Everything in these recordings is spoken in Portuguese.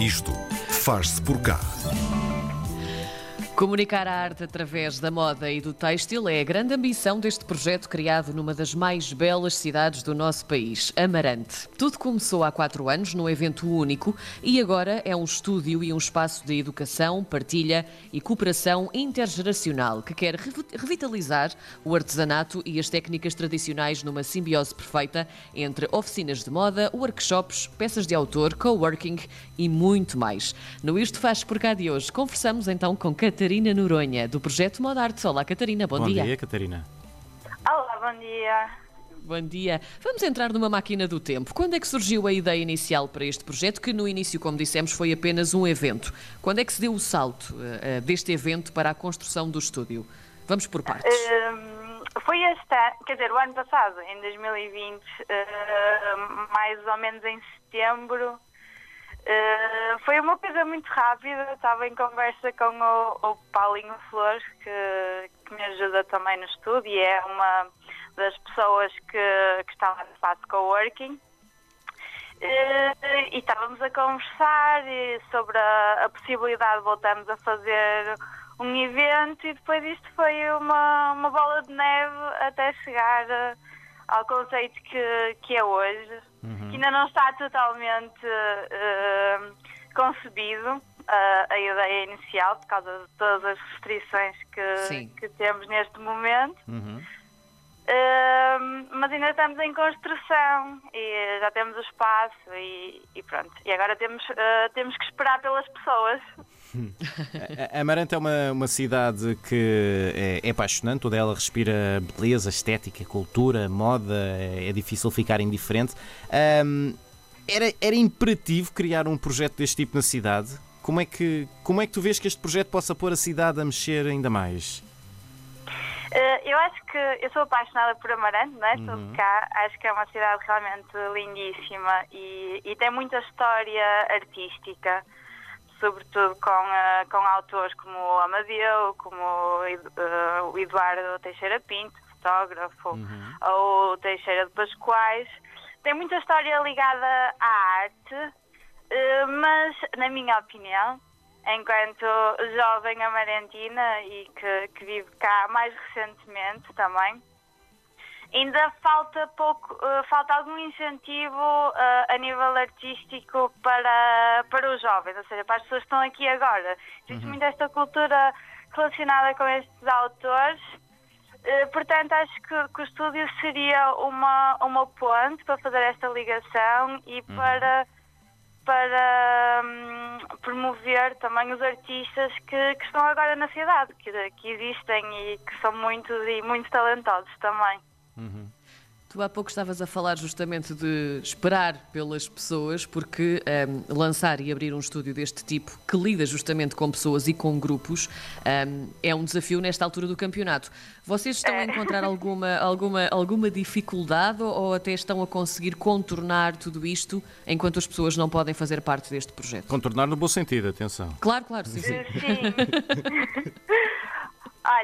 Isto faz-se por cá. Comunicar a arte através da moda e do têxtil é a grande ambição deste projeto criado numa das mais belas cidades do nosso país, Amarante. Tudo começou há quatro anos num evento único e agora é um estúdio e um espaço de educação, partilha e cooperação intergeracional que quer revitalizar o artesanato e as técnicas tradicionais numa simbiose perfeita entre oficinas de moda, workshops, peças de autor, coworking e muito mais. No Isto Faz Por Cá de hoje, conversamos então com Catarina. Catarina Noronha, do projeto Modarte. Olá, Catarina, bom, bom dia. Bom dia, Catarina. Olá, bom dia. Bom dia. Vamos entrar numa máquina do tempo. Quando é que surgiu a ideia inicial para este projeto, que no início, como dissemos, foi apenas um evento? Quando é que se deu o salto uh, deste evento para a construção do estúdio? Vamos por partes. Uh, foi esta, quer dizer, o ano passado, em 2020, uh, hum, mais ou menos em setembro, Uh, foi uma coisa muito rápida, estava em conversa com o, o Paulinho Flores, que, que, me ajuda também no estudo e é uma das pessoas que, que está lá no espaço coworking. Uh, e estávamos a conversar sobre a, a, possibilidade de voltarmos a fazer um evento e depois isto foi uma, uma bola de neve até chegar a, ao conceito que, que é hoje, uhum. que ainda não está totalmente uh, concebido uh, a ideia inicial, por causa de todas as restrições que, que temos neste momento. Uhum. Uh, mas ainda estamos em construção e já temos o espaço e, e pronto. E agora temos, temos que esperar pelas pessoas. Amarante é uma, uma cidade que é, é apaixonante, toda ela respira beleza, estética, cultura, moda, é, é difícil ficar indiferente. Um, era, era imperativo criar um projeto deste tipo na cidade? Como é, que, como é que tu vês que este projeto possa pôr a cidade a mexer ainda mais? Uh, eu acho que eu sou apaixonada por Amarante, não é? Uhum. Sou de cá, acho que é uma cidade realmente lindíssima e, e tem muita história artística sobretudo com, uh, com autores como o Amadeu, como uh, o Eduardo Teixeira Pinto, fotógrafo, uhum. ou Teixeira de Pascoais. Tem muita história ligada à arte, uh, mas, na minha opinião, enquanto jovem amarentina e que, que vive cá mais recentemente também, ainda falta pouco, uh, falta algum incentivo uh, a nível artístico para, para os jovens, ou seja, para as pessoas que estão aqui agora. Existe uhum. muito esta cultura relacionada com estes autores. Uh, portanto, acho que, que, o estúdio seria uma, uma ponte para fazer esta ligação e uhum. para, para um, promover também os artistas que, que estão agora na cidade, que, que existem e que são muitos e muito talentosos também. Uhum. Tu há pouco estavas a falar justamente de esperar pelas pessoas, porque um, ehm, lançar e abrir um estúdio deste tipo, que lida justamente com pessoas e com grupos, um, ehm, é um desafio nesta altura do campeonato. Vocês estão a encontrar alguma, alguma, alguma dificuldade ou até estão a conseguir contornar tudo isto enquanto as pessoas não podem fazer parte deste projeto? Contornar no bom sentido, atenção. Claro, claro, sim, sim. sim.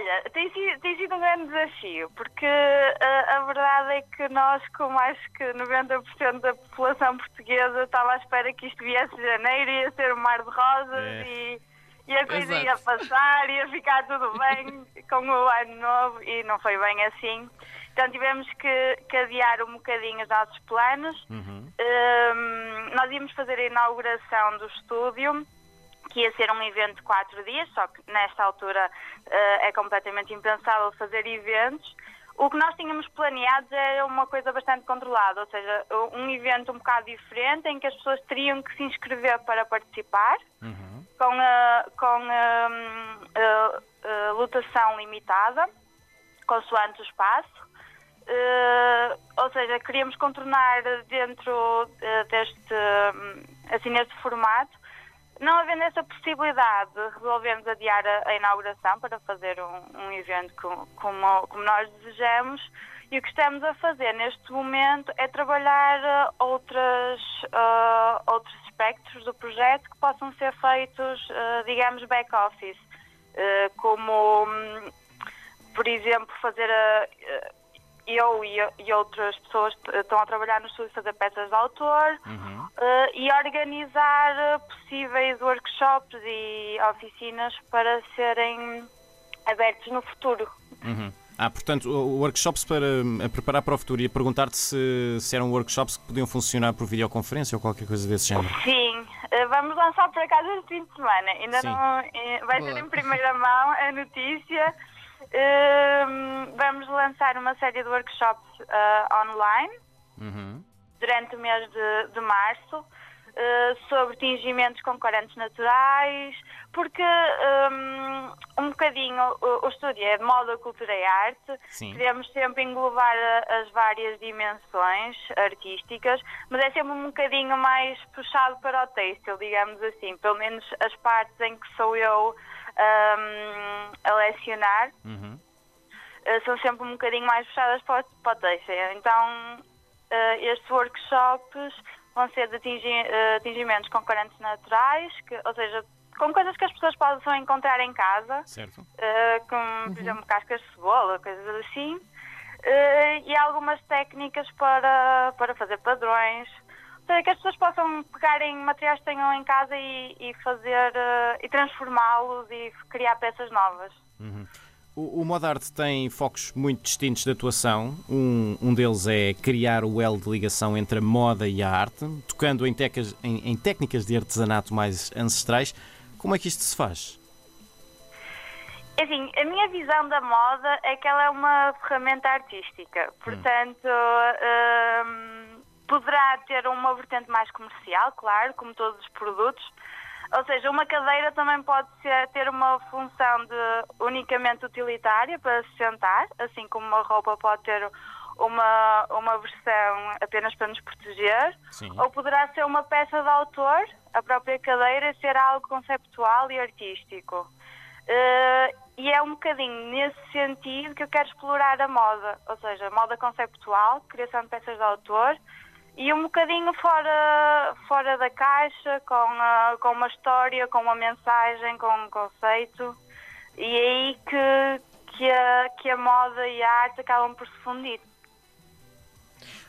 Olha, tem sido, tem sido um grande desafio, porque a, a, verdade é que nós, com acho que 90% da população portuguesa, estava à espera que isto viesse de janeiro, ia ser um mar de rosas é. e, e, a coisa Exato. ia passar, ia ficar tudo bem com o ano novo e não foi bem assim. Então tivemos que, que adiar um bocadinho os nossos planos. Uhum. Um, nós íamos fazer a inauguração do estúdio que ia ser um evento de quatro dias, só que nesta altura uh, é completamente impensável fazer eventos. O que nós tínhamos planeado era uma coisa bastante controlada, ou seja, um evento um bocado diferente em que as pessoas teriam que se inscrever para participar, uhum. com, uh, com uh, lotação limitada, consoante o espaço. Uh, ou seja, queríamos contornar dentro deste, assim, neste formato não havendo essa possibilidade, resolvemos adiar a, a inauguração para fazer um, um evento com, como, como, nós desejamos. E o que estamos a fazer neste momento é trabalhar uh, outras, uh, outros aspectos do projeto que possam ser feitos, uh, digamos, back-office, uh, como, um, por exemplo, fazer a eu e, e outras pessoas estão a trabalhar no estúdio fazer peças de autor Uhum. eh, e organizar eh, possíveis workshops e oficinas para serem abertos no futuro. Uhum. Ah, portanto, workshops para a preparar para o futuro e a perguntar-te se, se eram workshops que podiam funcionar por videoconferência ou qualquer coisa desse género. Sim, eh, vamos lançar por acaso este fim de semana. Ainda Sim. não vai ser Boa. em primeira mão a notícia. Ehm, vamos lançar uma série de workshops eh, online Uhum. durante o mês de, de março eh, sobre tingimentos com corantes naturais, porque um, um bocadinho o, o estúdio é de moda, cultura e arte. Sim. Queremos sempre englobar a- as várias dimensões artísticas, mas é sempre um bocadinho mais puxado para o têxtil, digamos assim. Pelo menos as partes em que sou eu um, a lecionar Uhum. eh, são sempre um bocadinho mais puxadas para o, para o têxtil. Então, eh, estes workshops vão ser de atingi- eh, atingimentos com corantes naturais, que, ou seja, com coisas que as pessoas possam encontrar em casa, Certo. como, por exemplo, cascas de cebola, coisas assim, e algumas técnicas para, para fazer padrões. Seja, que as pessoas possam pegar em materiais que tenham em casa e, e fazer eh, e transformá-los e criar peças novas. O, o Modarte tem focos muito distintos de atuação. Um, um deles é criar o elo de ligação entre a moda e a arte, tocando em, tecas- em- em técnicas de artesanato mais ancestrais. Como é que isto se faz? Assim, a minha visão da moda é que ela é uma ferramenta artística. Portanto, hum, poderá ter uma vertente mais comercial, claro, como todos os produtos. Ou seja, uma cadeira também pode ser- ter uma função de unicamente utilitária para se sentar, assim como uma roupa pode ter uma, uma versão apenas para nos proteger. Sim. Ou poderá ser uma peça de autor, a própria cadeira, ser algo conceptual e artístico. Eh, e é um bocadinho nesse sentido que eu quero explorar a moda, ou seja, moda conceptual, criação de peças de autor e um bocadinho fora, fora da caixa, com, ah, com uma história, com uma mensagem, com um conceito. E é aí que, que, a, que a moda e a arte acabam por se fundir.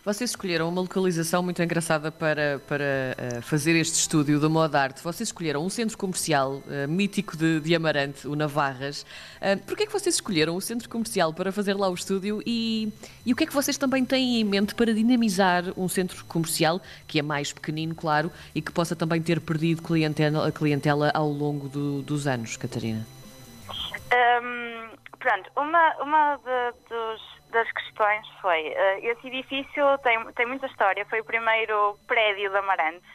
Vocês escolheram uma localização muito engraçada para, para eh, fazer este estúdio da moda arte. Vocês escolheram um centro comercial eh, mítico de, de Amarante, o Navarras. Uh, Porquê é que vocês escolheram o centro comercial para fazer lá o estúdio e, e o que é que vocês também têm em mente para dinamizar um centro comercial que é mais pequenino, claro, e que possa também ter perdido clientela, clientela ao longo do- dos anos, Catarina? Hum, pronto, uma, uma de- dos- das questões foi: eh, esse edifício tem, tem muita história, foi o primeiro prédio de Amarante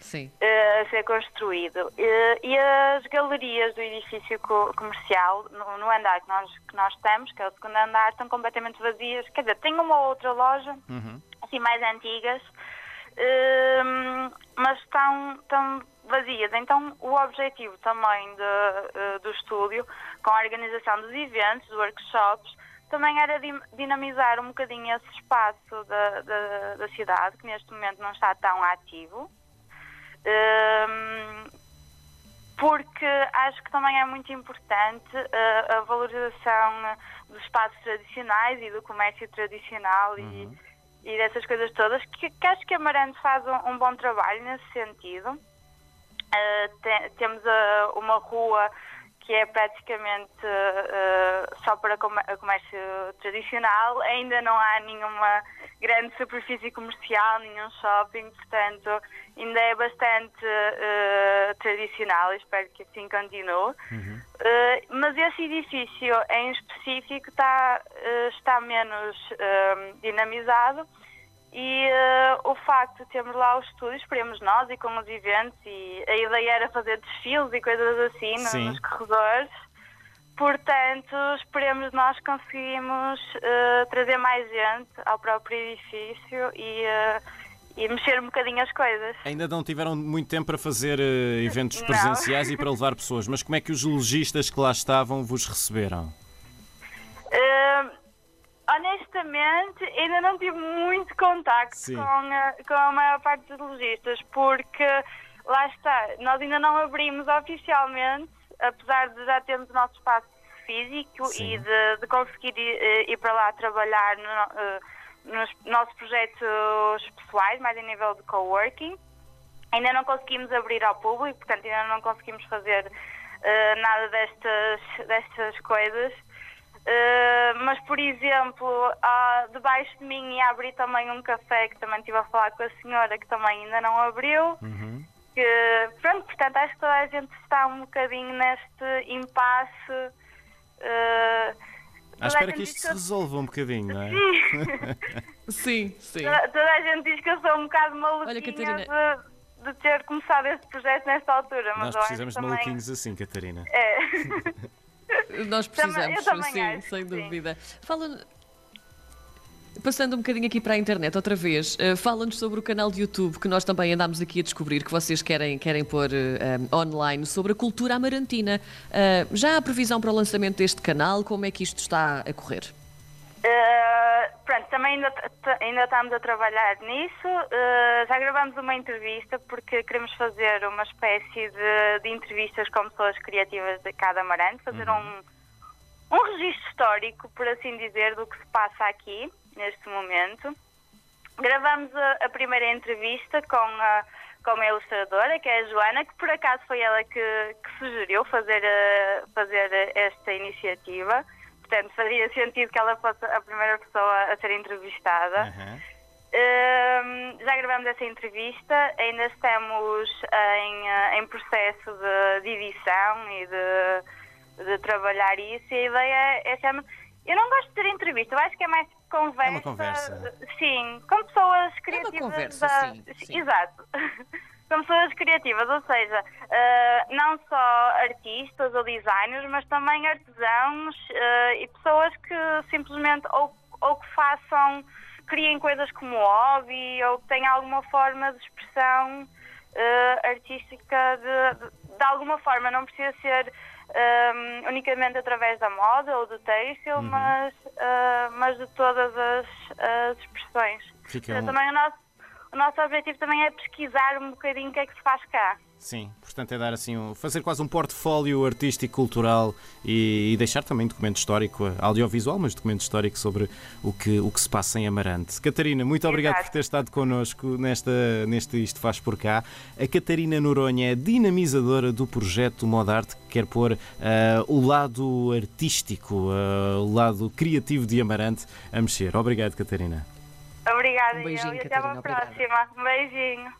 Sim. eh, a ser construído. Eh, e as galerias do edifício co- comercial, no, no andar que nós, que nós estamos, que é o segundo andar, estão completamente vazias. Quer dizer, tem uma ou outra loja, assim, mais antigas, hum, mas estão, estão vazias. Então, o objetivo também de, do estúdio, com a organização dos eventos, dos workshops, também era dinamizar um bocadinho esse espaço da, da, da cidade, que neste momento não está tão ativo. Hum, porque acho que também é muito importante eh, a valorização dos espaços tradicionais e do comércio tradicional e, e dessas coisas todas, que, que acho que a Amarante faz um, um bom trabalho nesse sentido. Eh, te- temos eh, uma rua que é praticamente eh, só para comércio tradicional, ainda não há nenhuma grande superfície comercial, nenhum shopping, portanto ainda é bastante eh, tradicional, espero que assim continue. Eh, mas esse edifício em específico está, está menos dinamizado e eh, o facto de termos lá os estúdios, esperemos nós e com os eventos, e a ideia era fazer desfiles e coisas assim Sim. nos corredores. Portanto, esperemos nós conseguimos eh, trazer mais gente ao próprio edifício e, eh, e mexer um bocadinho as coisas. Ainda não tiveram muito tempo para fazer eventos presenciais e para levar pessoas, mas como é que os lojistas que lá estavam vos receberam? Honestamente, ainda não tive muito contacto Sim. com a, com a maior parte dos lojistas, porque lá está, nós ainda não abrimos oficialmente, apesar de já termos o nosso espaço físico Sim. e de, de conseguir ir, eh, ir para lá trabalhar no- eh, nos nossos projetos pessoais, mais em nível de coworking. Ainda não conseguimos abrir ao público, portanto, ainda não conseguimos fazer eh, nada destas, destas coisas. Eh, mas, por exemplo, ah, debaixo de mim ia abrir também um café que também estive a falar com a senhora, que também ainda não abriu. Uhum. Que, pronto, portanto, acho que toda a gente está um bocadinho neste impasse. eh, À toda a espera gente que isto se resolva um bocadinho, não é? Sim, sim. Toda, toda a gente diz que eu sou um bocado maluquinha Catarina. de, de ter começado este projeto nesta altura. Mas Nós precisamos de também... maluquinhos assim, Catarina. É. Nós precisamos, também sim, acho, sem sim. dúvida. Fala. Passando um bocadinho aqui para a internet outra vez, eh, fala-nos sobre o canal de YouTube que nós também andámos aqui a descobrir que vocês querem, querem pôr um, online sobre a cultura amarantina. Eh, já há previsão para o lançamento deste canal? Como é que isto está a correr? Uh, também ainda, ainda estamos a trabalhar nisso. Uh, já gravamos uma entrevista porque queremos fazer uma espécie de, de entrevistas com pessoas criativas de cada amarante, fazer um, um registro histórico, por assim dizer, do que se passa aqui, neste momento. Gravamos a, a primeira entrevista com a, com a ilustradora, que é a Joana, que por acaso foi ela que, que sugeriu fazer, eh, fazer esta iniciativa. Portanto, fazia sentido que ela fosse a primeira pessoa a ser entrevistada. Aham. Hum, já gravamos essa entrevista, ainda estamos em, eh, em processo de, de edição e de, de trabalhar isso. E a ideia é chama. Eu não gosto de ter entrevista, eu acho que é mais conversa. É uma conversa. Sim, com pessoas criativas. conversa, da- sim, sim. Exato. com pessoas criativas, ou seja, eh, não só artistas ou designers, mas também artesãos eh, e pessoas que simplesmente ou, ou que façam, criem coisas como hobby ou que tenham alguma forma de expressão eh, artística de, de, de alguma forma, não precisa ser eh, unicamente através da moda ou do têxtil, mas, eh, mas de todas as, as expressões. Fica um- Também o nosso, o nosso objetivo também é pesquisar um bocadinho o que é que se faz cá. Sim, portanto é dar assim, um, fazer quase um portfólio artístico, cultural e, e deixar também documento histórico, audiovisual, mas documento histórico sobre o que, o que se passa em Amarante. Catarina, muito obrigado Exato. por ter estado connosco nesta, neste Isto Faz Por Cá. A Catarina Noronha é dinamizadora do projeto Modarte, que quer pôr eh, o lado artístico, eh, o lado criativo de Amarante a mexer. Obrigado, Catarina. Obrigada, Um beijinho, eu, e até Catarina, uma obrigada. próxima. Um beijinho.